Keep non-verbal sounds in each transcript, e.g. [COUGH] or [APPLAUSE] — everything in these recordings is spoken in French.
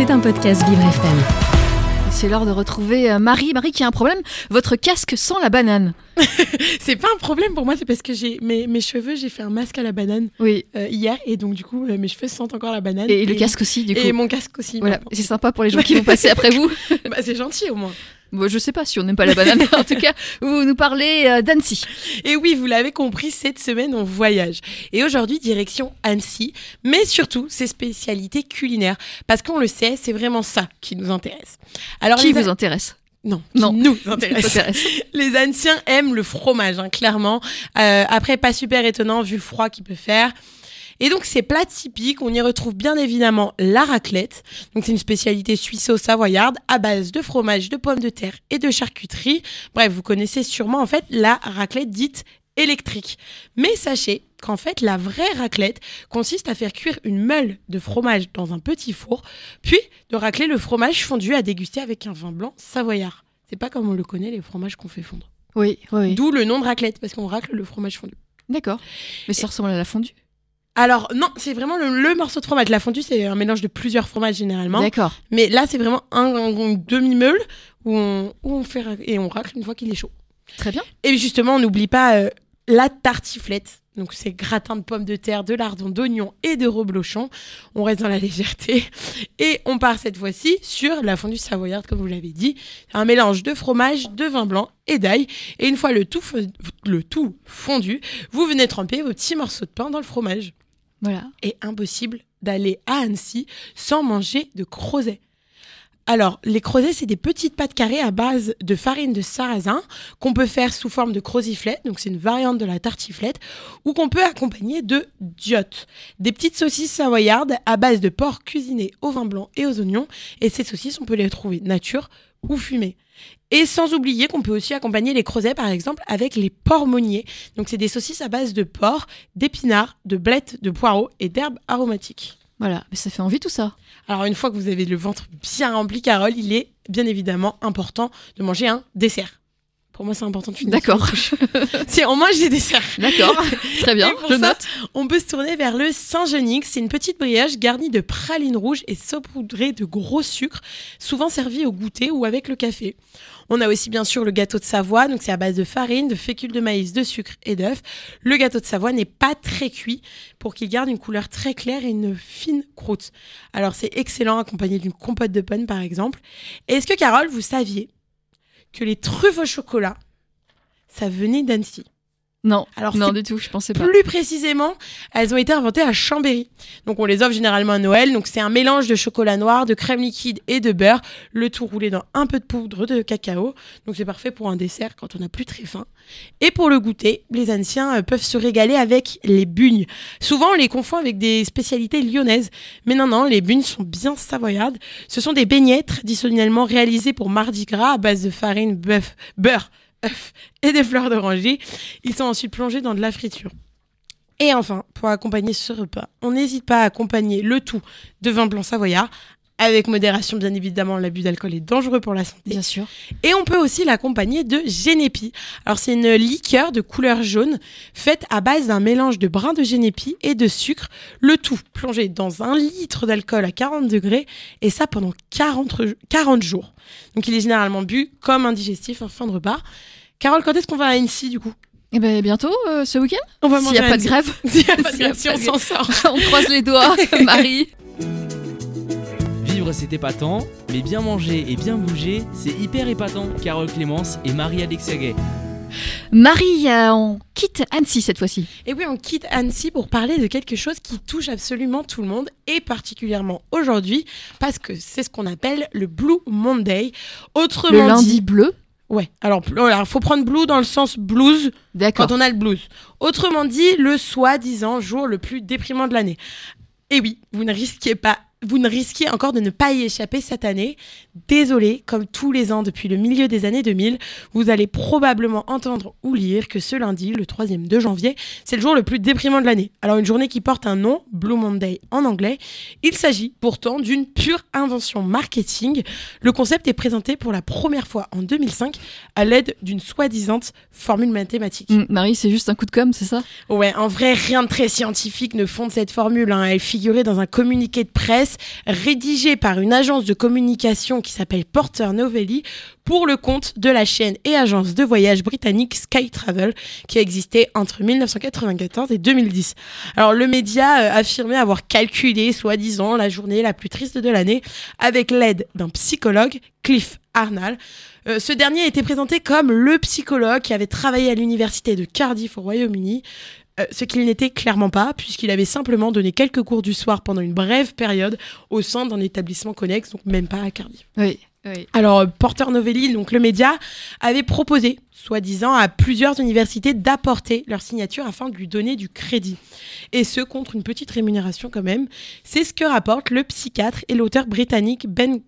C'est un podcast Vivre FM. C'est l'heure de retrouver euh, Marie. Marie qui a un problème. Votre casque sans la banane. [LAUGHS] c'est pas un problème pour moi, c'est parce que j'ai mes, mes cheveux, j'ai fait un masque à la banane Oui. euh, hier et donc du coup euh, mes cheveux sentent encore la banane. Et, le casque aussi, du coup. Et mon casque aussi. Voilà, c'est sympa pour les gens qui [LAUGHS] vont passer après vous. Bah, c'est gentil au moins. Bon, je sais pas si on n'aime pas la banane. en tout cas, vous nous parlez euh, d'Annecy. Et oui, vous l'avez compris, cette semaine on voyage. Et aujourd'hui, direction Annecy, mais surtout ses spécialités culinaires. Parce qu'on le sait, c'est vraiment ça qui nous intéresse. Alors, Qui les vous intéresse? Non, Non. nous [LAUGHS] Qui intéresse. intéresse? Les anciens aiment le fromage, hein, clairement. Euh, après, pas super étonnant vu le froid qu'il peut faire. Et donc, ces plats typiques, on y retrouve bien évidemment la raclette. Donc, c'est une spécialité suisseau-savoyarde à base de fromage, de pommes de terre et de charcuterie. Bref, vous connaissez sûrement en fait la raclette dite électrique. Mais sachez qu'en fait, la vraie raclette consiste à faire cuire une meule de fromage dans un petit four, puis de racler le fromage fondu à déguster avec un vin blanc savoyard. C'est pas comme on le connaît, les fromages qu'on fait fondre. Oui, oui. oui. D'où le nom de raclette, parce qu'on racle le fromage fondu. D'accord. Mais ça ressemble à la fondue. Alors, non, c'est vraiment le, le morceau de fromage. La fondue, c'est un mélange de plusieurs fromages généralement. D'accord. Mais là, c'est vraiment un, demi-meule où on, où on fait et on racle une fois qu'il est chaud. Très bien. Et justement, on n'oublie pas euh, la tartiflette. Donc, c'est gratin de pommes de terre, de lardons, d'oignons et de reblochon. On reste dans la légèreté. [LAUGHS] Et on part cette fois-ci sur la fondue savoyarde, comme vous l'avez dit. Un mélange de fromage, de vin blanc et d'ail. Et une fois le tout, fo- le tout fondu, vous venez tremper vos petits morceaux de pain dans le fromage. Voilà. Et impossible d'aller à Annecy sans manger de crozet. Alors, les crozets, c'est des petites pâtes carrées à base de farine de sarrasin qu'on peut faire sous forme de croziflette, donc c'est une variante de la tartiflette, ou qu'on peut accompagner de diottes, des petites saucisses savoyardes à base de porc cuisiné au vin blanc et aux oignons. Et ces saucisses, on peut les trouver nature ou fumées. Et sans oublier qu'on peut aussi accompagner les crozets, par exemple, avec les porcs monniers. Donc, c'est des saucisses à base de porc, d'épinards, de blettes, de poireaux et d'herbes aromatiques. Voilà. Mais ça fait envie tout ça. Alors, une fois que vous avez le ventre bien rempli, Carole, il est bien évidemment important de manger un dessert. Pour moi, c'est important de finir. D'accord. [LAUGHS] Si on mange des desserts. D'accord. Très bien. Je ça, note. On peut se tourner vers le Saint-Genix. C'est une petite brioche garnie de pralines rouges et saupoudrée de gros sucre, souvent servie au goûter ou avec le café. On a aussi bien sûr le gâteau de Savoie, donc c'est à base de farine, de fécule de maïs, de sucre et d'œufs. Le gâteau de Savoie n'est pas très cuit pour qu'il garde une couleur très claire et une fine croûte. Alors c'est excellent accompagné d'une compote de pommes par exemple. Est-ce que Carole, vous saviez que les truffes au chocolat, ça venait d'Annecy Non. Alors, non du tout. Je pensais pas. plus précisément, elles ont été inventées à Chambéry. Donc on les offre généralement à Noël. Donc c'est un mélange de chocolat noir, de crème liquide et de beurre, le tout roulé dans un peu de poudre de cacao. Donc c'est parfait pour un dessert quand on n'a plus très faim. Et pour le goûter, les anciens euh, peuvent se régaler avec les bugnes. Souvent on les confond avec des spécialités lyonnaises. Mais non, non, les bugnes sont bien savoyardes. Ce sont des beignets traditionnellement réalisés pour Mardi Gras à base de farine, bœuf, beurre, et des fleurs d'oranger. Ils sont ensuite plongés dans de la friture. Et enfin, pour accompagner ce repas, on n'hésite pas à accompagner le tout de vin blanc savoyard. Avec modération, bien évidemment, l'abus d'alcool est dangereux pour la santé. Bien sûr. Et on peut aussi l'accompagner de génépi. Alors c'est une liqueur de couleur jaune faite à base d'un mélange de brin de génépi et de sucre, le tout plongé dans un litre d'alcool à 40 degrés et ça pendant 40, re- 40 jours. Donc il est généralement bu comme un digestif en fin de repas. Carole, quand est-ce qu'on va à Annecy du coup? Et ben bientôt euh, ce week-end. On va S'il n'y a pas de grève. [LAUGHS] S'il y a pas de [LAUGHS] grève, si on s'en sort. [LAUGHS] on croise les doigts. Marie. Vivre c'est épatant, mais bien manger et bien bouger, c'est hyper épatant. Carole Clémence et Marie-Alexia Gay. Marie, euh, on quitte Annecy cette fois-ci. Et oui, on quitte Annecy pour parler de quelque chose qui touche absolument tout le monde et particulièrement aujourd'hui parce que c'est ce qu'on appelle le Blue Monday. Autrement Le lundi dit, bleu. ouais. Alors, il faut prendre blue dans le sens blues D'accord. quand on a le blues. Autrement dit, le soi-disant jour le plus déprimant de l'année. Et oui, vous ne risquez pas vous ne risquez encore de ne pas y échapper cette année. Désolé, comme tous les ans depuis le milieu des années 2000, vous allez probablement entendre ou lire que ce lundi, le 3e de janvier, c'est le jour le plus déprimant de l'année. Alors une journée qui porte un nom, Blue Monday en anglais, il s'agit pourtant d'une pure invention marketing. Le concept est présenté pour la première fois en 2005 à l'aide d'une soi-disant formule mathématique. Mm, Marie, c'est juste un coup de com', c'est ça? Ouais, en vrai, rien de très scientifique ne fonde cette formule. hein. Elle figurait dans un communiqué de presse pièce rédigée par une agence de communication qui s'appelle Porter Novelli pour le compte de la chaîne et agence de voyage britannique Sky Travel qui a existé entre 1994 et 2010. Alors le média euh, affirmait avoir calculé soi-disant la journée la plus triste de l'année avec l'aide d'un psychologue, Cliff Arnall. Euh, ce dernier a été présenté comme le psychologue qui avait travaillé à l'université de Cardiff au Royaume-Uni, euh, ce qu'il n'était clairement pas, puisqu'il avait simplement donné quelques cours du soir pendant une brève période au sein d'un établissement connexe, donc même pas à Cardiff. Oui. oui. Alors, euh, Porter Novelli, donc le média, avait proposé, soi-disant, à plusieurs universités d'apporter leur signature afin de lui donner du crédit. Et ce, contre une petite rémunération quand même. C'est ce que rapporte le psychiatre et l'auteur britannique Ben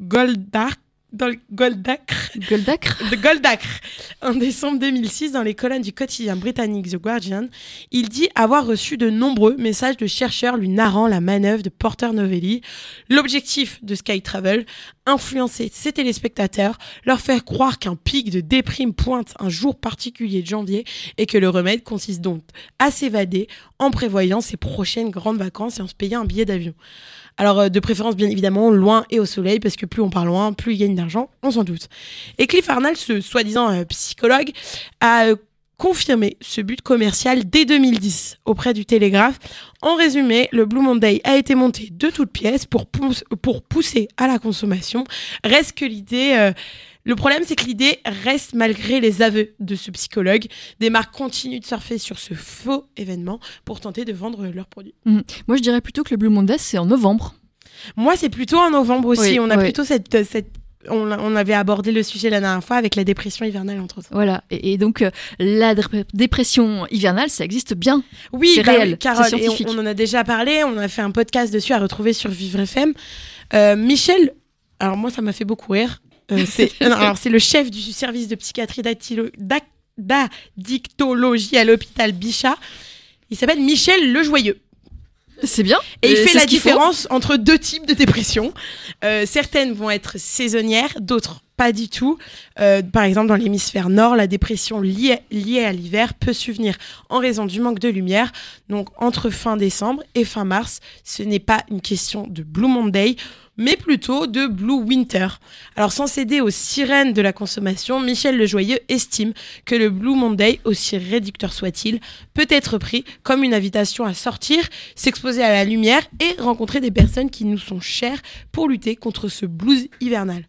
Goldacre dans le Goldacre, Goldacre [LAUGHS] de Goldacre en décembre 2006 dans les colonnes du quotidien britannique The Guardian. Il dit avoir reçu de nombreux messages de chercheurs lui narrant la manœuvre de Porter Novelli. L'objectif de Sky Travel, influencer ses téléspectateurs, leur faire croire qu'un pic de déprime pointe un jour particulier de janvier et que le remède consiste donc à s'évader en prévoyant ses prochaines grandes vacances et en se payant un billet d'avion. Alors, euh, de préférence, bien évidemment, loin et au soleil, parce que plus on part loin, plus il gagne d'argent, on s'en doute. Et Cliff Arnall, ce soi-disant euh, psychologue, a euh, confirmé ce but commercial dès 2010 auprès du Télégraphe. En résumé, le Blue Monday a été monté de toutes pièces pour, pousse- pour pousser à la consommation. Reste que l'idée... euh, le problème, c'est que l'idée reste malgré les aveux de ce psychologue. Des marques continuent de surfer sur ce faux événement pour tenter de vendre leurs produits. Moi, je dirais plutôt que le Blue Monday, c'est en novembre. Moi, c'est plutôt en novembre aussi. Oui, on a oui. plutôt cette, cette on, avait abordé le sujet la dernière fois avec la dépression hivernale entre autres. Voilà. Et, et donc, euh, la dé- dépression hivernale, ça existe bien. Oui, C'est bah réel, oui, Carole, c'est et on, scientifique. on en a déjà parlé. On a fait un podcast dessus à retrouver sur Vivre FM. Euh, Michel, alors moi, ça m'a fait beaucoup rire. Euh, [LAUGHS] c'est alors c'est le chef du service de psychiatrie d'addictologie à l'hôpital Bichat. Il s'appelle Michel Le Joyeux. C'est bien. Et il Euh, fait la différence entre deux types de dépression. Euh, certaines vont être saisonnières, d'autres pas du tout. Euh, par exemple, dans l'hémisphère nord, la dépression liée, liée à l'hiver peut subvenir en raison du manque de lumière. Donc, entre fin décembre et fin mars, ce n'est pas une question de Blue Monday, mais plutôt de Blue Winter. Alors, sans céder aux sirènes de la consommation, Michel Lejoyeux estime que le Blue Monday, aussi réducteur soit-il, peut être pris comme une invitation à sortir, s'exposer à la lumière et rencontrer des personnes qui nous sont chères pour lutter contre ce blues hivernal.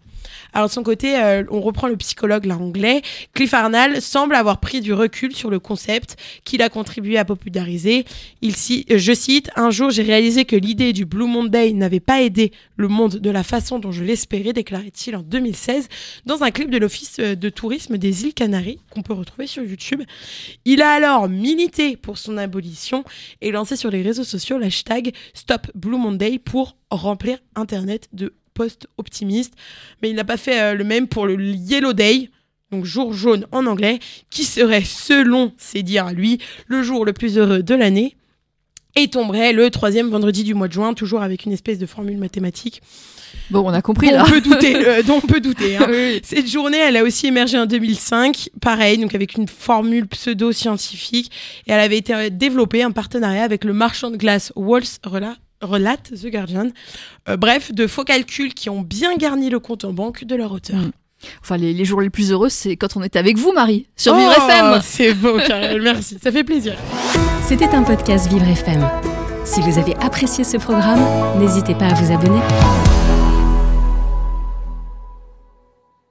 Alors de son côté, euh, on reprend le psychologue anglais. Cliff Arnall semble avoir pris du recul sur le concept qu'il a contribué à populariser. Il euh, je cite, un jour j'ai réalisé que l'idée du Blue Monday n'avait pas aidé le monde de la façon dont je l'espérais, déclarait-il en 2016 dans un clip de l'Office euh, de tourisme des îles Canaries qu'on peut retrouver sur YouTube. Il a alors milité pour son abolition et lancé sur les réseaux sociaux l'hashtag Stop Blue Monday pour remplir Internet de posts optimistes. Mais il n'a pas fait euh, le même pour le Yellow Day, donc jour jaune en anglais, qui serait, selon ses dires à lui, le jour le plus heureux de l'année. Et tomberait le troisième vendredi du mois de juin, toujours avec une espèce de formule mathématique. Bon, on a compris là. on peut douter, euh, dont on peut douter. hein. [LAUGHS] Oui. Cette journée, elle a aussi émergé en 2005, pareil, donc avec une formule pseudo-scientifique, et elle avait été euh, développée en partenariat avec le marchand de glace Walls Rela- relate The Guardian. Euh, bref, de faux calculs qui ont bien garni le compte en banque de leur auteur. Mm. Enfin, les, les jours les plus heureux, c'est quand on est avec vous, Marie, sur Oh, Vivre FM. C'est beau, Karel, merci, ça fait plaisir. C'était un podcast Vivre FM. Si vous avez apprécié ce programme, n'hésitez pas à vous abonner.